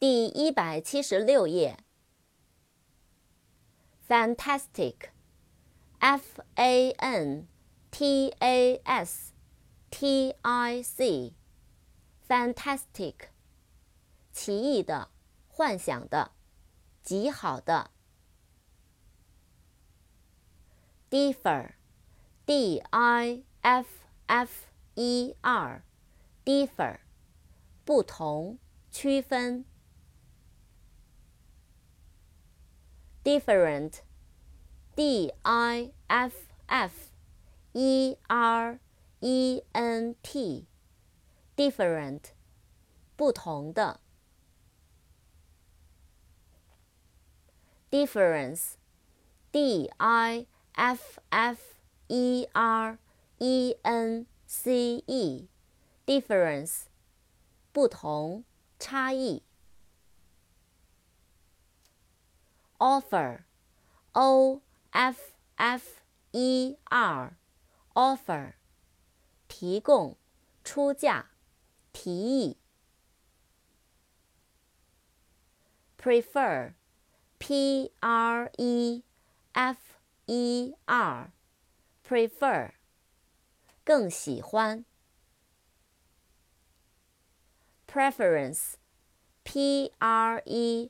第一百七十六页。Fantastic，F A N T A S T I C，Fantastic，奇异的，幻想的，极好的。Differ，D I F F E R，Differ，不同，区分。different, d i f f e r e n t, different, 不同的。difference, d i f f e r e n c e, difference, 不同，差异。 offer, o f f e r, offer，提供、出价、提议。prefer, p r e f e r, prefer，更喜欢。preference, p r e